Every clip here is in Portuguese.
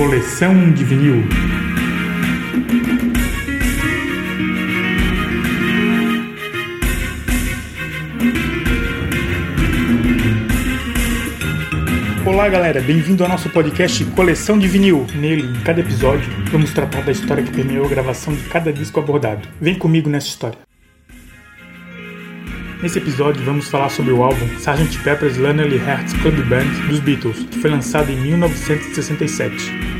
Coleção de vinil. Olá galera, bem-vindo ao nosso podcast Coleção de Vinil. Nele, em cada episódio, vamos tratar da história que permeou a gravação de cada disco abordado. Vem comigo nessa história. Nesse episódio vamos falar sobre o álbum Sgt. Pepper's Lonely Hearts Club Band dos Beatles, que foi lançado em 1967.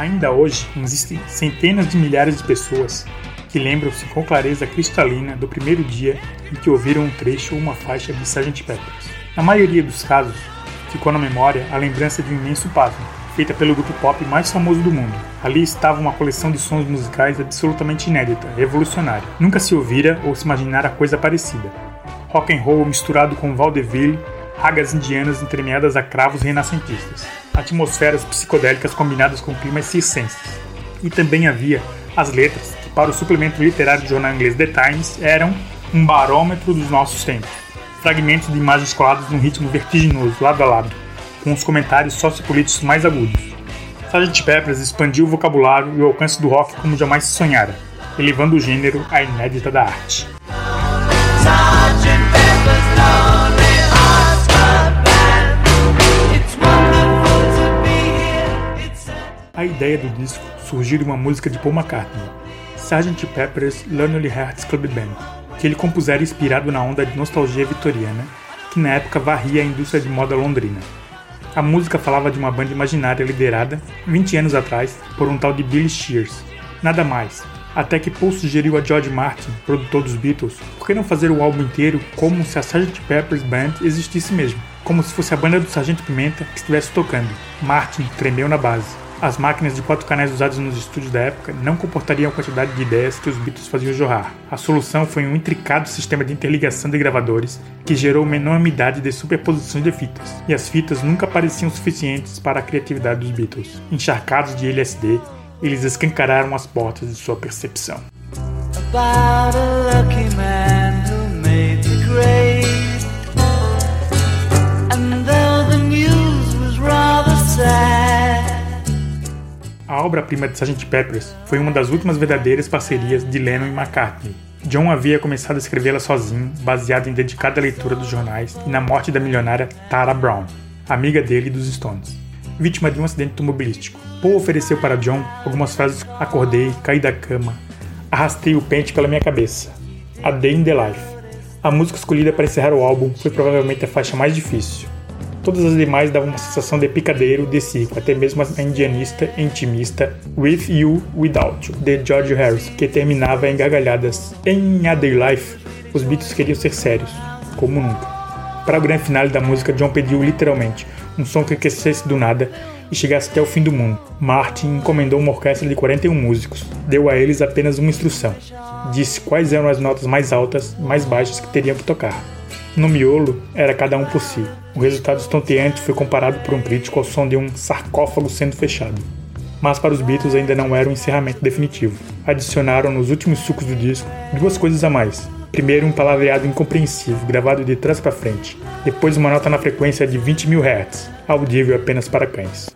Ainda hoje, existem centenas de milhares de pessoas que lembram-se com clareza cristalina do primeiro dia em que ouviram um trecho ou uma faixa de Sgt. Peppers. Na maioria dos casos, ficou na memória a lembrança de um imenso pasmo, feita pelo grupo pop mais famoso do mundo. Ali estava uma coleção de sons musicais absolutamente inédita, revolucionária. Nunca se ouvira ou se imaginara coisa parecida. Rock and roll misturado com vaudeville, ragas indianas entremeadas a cravos renascentistas atmosferas psicodélicas combinadas com climas circenses. E também havia as letras, que para o suplemento literário do jornal inglês The Times eram um barômetro dos nossos tempos. Fragmentos de imagens coladas num ritmo vertiginoso, lado a lado, com os comentários sociopolíticos mais agudos. Sgt. Peppers expandiu o vocabulário e o alcance do rock como jamais se sonhara, elevando o gênero à inédita da arte. Do disco surgiu uma música de Paul McCartney, Sgt. Pepper's Lonely Hearts Club Band, que ele compusera inspirado na onda de nostalgia vitoriana, que na época varria a indústria de moda londrina. A música falava de uma banda imaginária liderada, 20 anos atrás, por um tal de Billy Shears. Nada mais, até que Paul sugeriu a George Martin, produtor dos Beatles, por que não fazer o álbum inteiro como se a Sgt. Pepper's Band existisse mesmo, como se fosse a banda do Sargento Pimenta que estivesse tocando. Martin tremeu na base. As máquinas de quatro canais usadas nos estúdios da época não comportariam a quantidade de ideias que os Beatles faziam jorrar. A solução foi um intricado sistema de interligação de gravadores que gerou uma enormidade de superposições de fitas, e as fitas nunca pareciam suficientes para a criatividade dos Beatles. Encharcados de LSD, eles escancararam as portas de sua percepção. A obra-prima de Sgt. Peppers foi uma das últimas verdadeiras parcerias de Lennon e McCartney. John havia começado a escrevê-la sozinho, baseado em dedicada leitura dos jornais e na morte da milionária Tara Brown, amiga dele e dos Stones, vítima de um acidente automobilístico. Paul ofereceu para John algumas frases: Acordei, caí da cama, arrastei o pente pela minha cabeça. A Day in the Life. A música escolhida para encerrar o álbum foi provavelmente a faixa mais difícil. Todas as demais davam uma sensação de picadeiro de circo, até mesmo a indianista intimista With You Without You, de George Harrison, que terminava em gargalhadas. Em A Day Life, os Beatles queriam ser sérios, como nunca. Para o grande finale da música, John pediu literalmente um som que aquecesse do nada e chegasse até o fim do mundo. Martin encomendou uma orquestra de 41 músicos, deu a eles apenas uma instrução. Disse quais eram as notas mais altas mais baixas que teriam que tocar. No miolo, era cada um por si. O resultado estonteante foi comparado por um crítico ao som de um sarcófago sendo fechado. Mas para os Beatles ainda não era um encerramento definitivo. Adicionaram nos últimos sucos do disco duas coisas a mais. Primeiro, um palavreado incompreensível, gravado de trás para frente. Depois, uma nota na frequência de 20 mil Hz, audível apenas para cães.